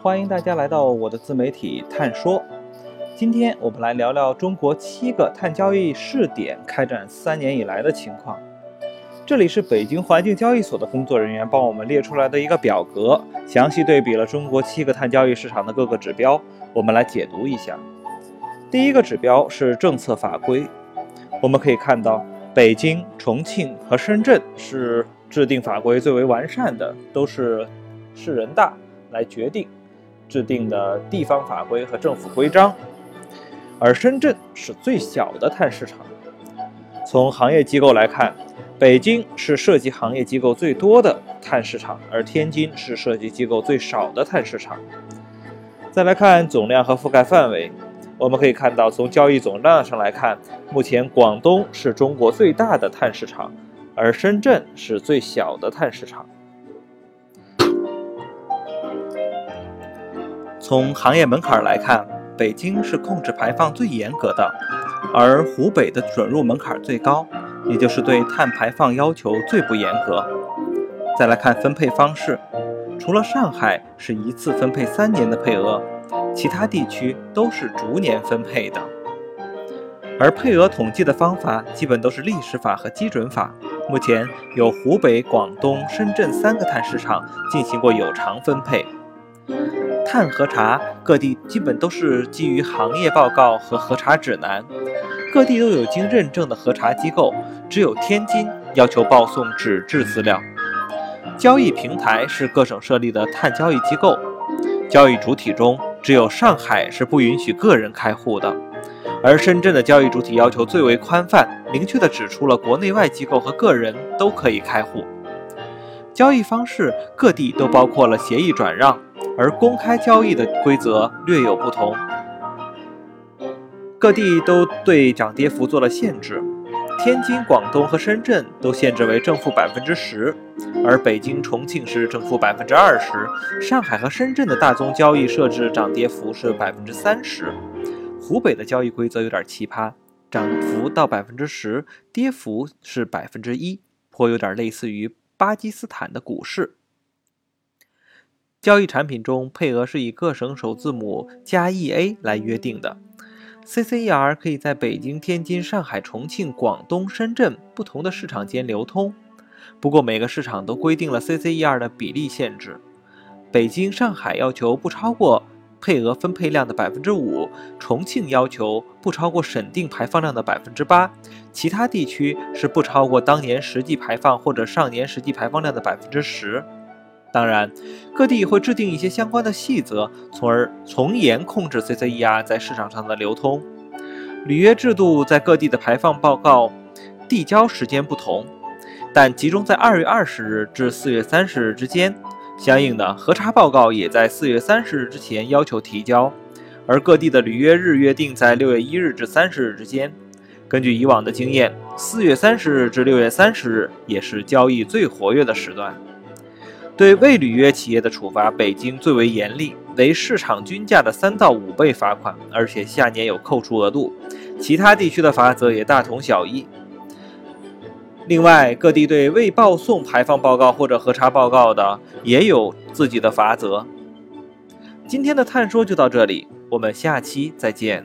欢迎大家来到我的自媒体探说。今天我们来聊聊中国七个碳交易试点开展三年以来的情况。这里是北京环境交易所的工作人员帮我们列出来的一个表格，详细对比了中国七个碳交易市场的各个指标。我们来解读一下。第一个指标是政策法规，我们可以看到，北京、重庆和深圳是制定法规最为完善的，都是市人大来决定。制定的地方法规和政府规章，而深圳是最小的碳市场。从行业机构来看，北京是涉及行业机构最多的碳市场，而天津是涉及机构最少的碳市场。再来看总量和覆盖范围，我们可以看到，从交易总量上来看，目前广东是中国最大的碳市场，而深圳是最小的碳市场。从行业门槛来看，北京是控制排放最严格的，而湖北的准入门槛最高，也就是对碳排放要求最不严格。再来看分配方式，除了上海是一次分配三年的配额，其他地区都是逐年分配的。而配额统计的方法基本都是历史法和基准法。目前有湖北、广东、深圳三个碳市场进行过有偿分配。碳核查各地基本都是基于行业报告和核查指南，各地都有经认证的核查机构，只有天津要求报送纸质资料。交易平台是各省设立的碳交易机构，交易主体中只有上海是不允许个人开户的，而深圳的交易主体要求最为宽泛，明确地指出了国内外机构和个人都可以开户。交易方式各地都包括了协议转让。而公开交易的规则略有不同，各地都对涨跌幅做了限制。天津、广东和深圳都限制为正负百分之十，而北京、重庆是正负百分之二十。上海和深圳的大宗交易设置涨跌幅是百分之三十。湖北的交易规则有点奇葩，涨幅到百分之十，跌幅是百分之一，颇有点类似于巴基斯坦的股市。交易产品中，配额是以各省首字母加 EA 来约定的。CCER 可以在北京、天津、上海、重庆、广东、深圳不同的市场间流通，不过每个市场都规定了 CCER 的比例限制。北京、上海要求不超过配额分配量的百分之五，重庆要求不超过审定排放量的百分之八，其他地区是不超过当年实际排放或者上年实际排放量的百分之十。当然，各地会制定一些相关的细则，从而从严控制 CCER 在市场上的流通。履约制度在各地的排放报告递交时间不同，但集中在二月二十日至四月三十日之间。相应的核查报告也在四月三十日之前要求提交，而各地的履约日约定在六月一日至三十日之间。根据以往的经验，四月三十日至六月三十日也是交易最活跃的时段。对未履约企业的处罚，北京最为严厉，为市场均价的三到五倍罚款，而且下年有扣除额度。其他地区的罚则也大同小异。另外，各地对未报送排放报告或者核查报告的，也有自己的罚则。今天的探说就到这里，我们下期再见。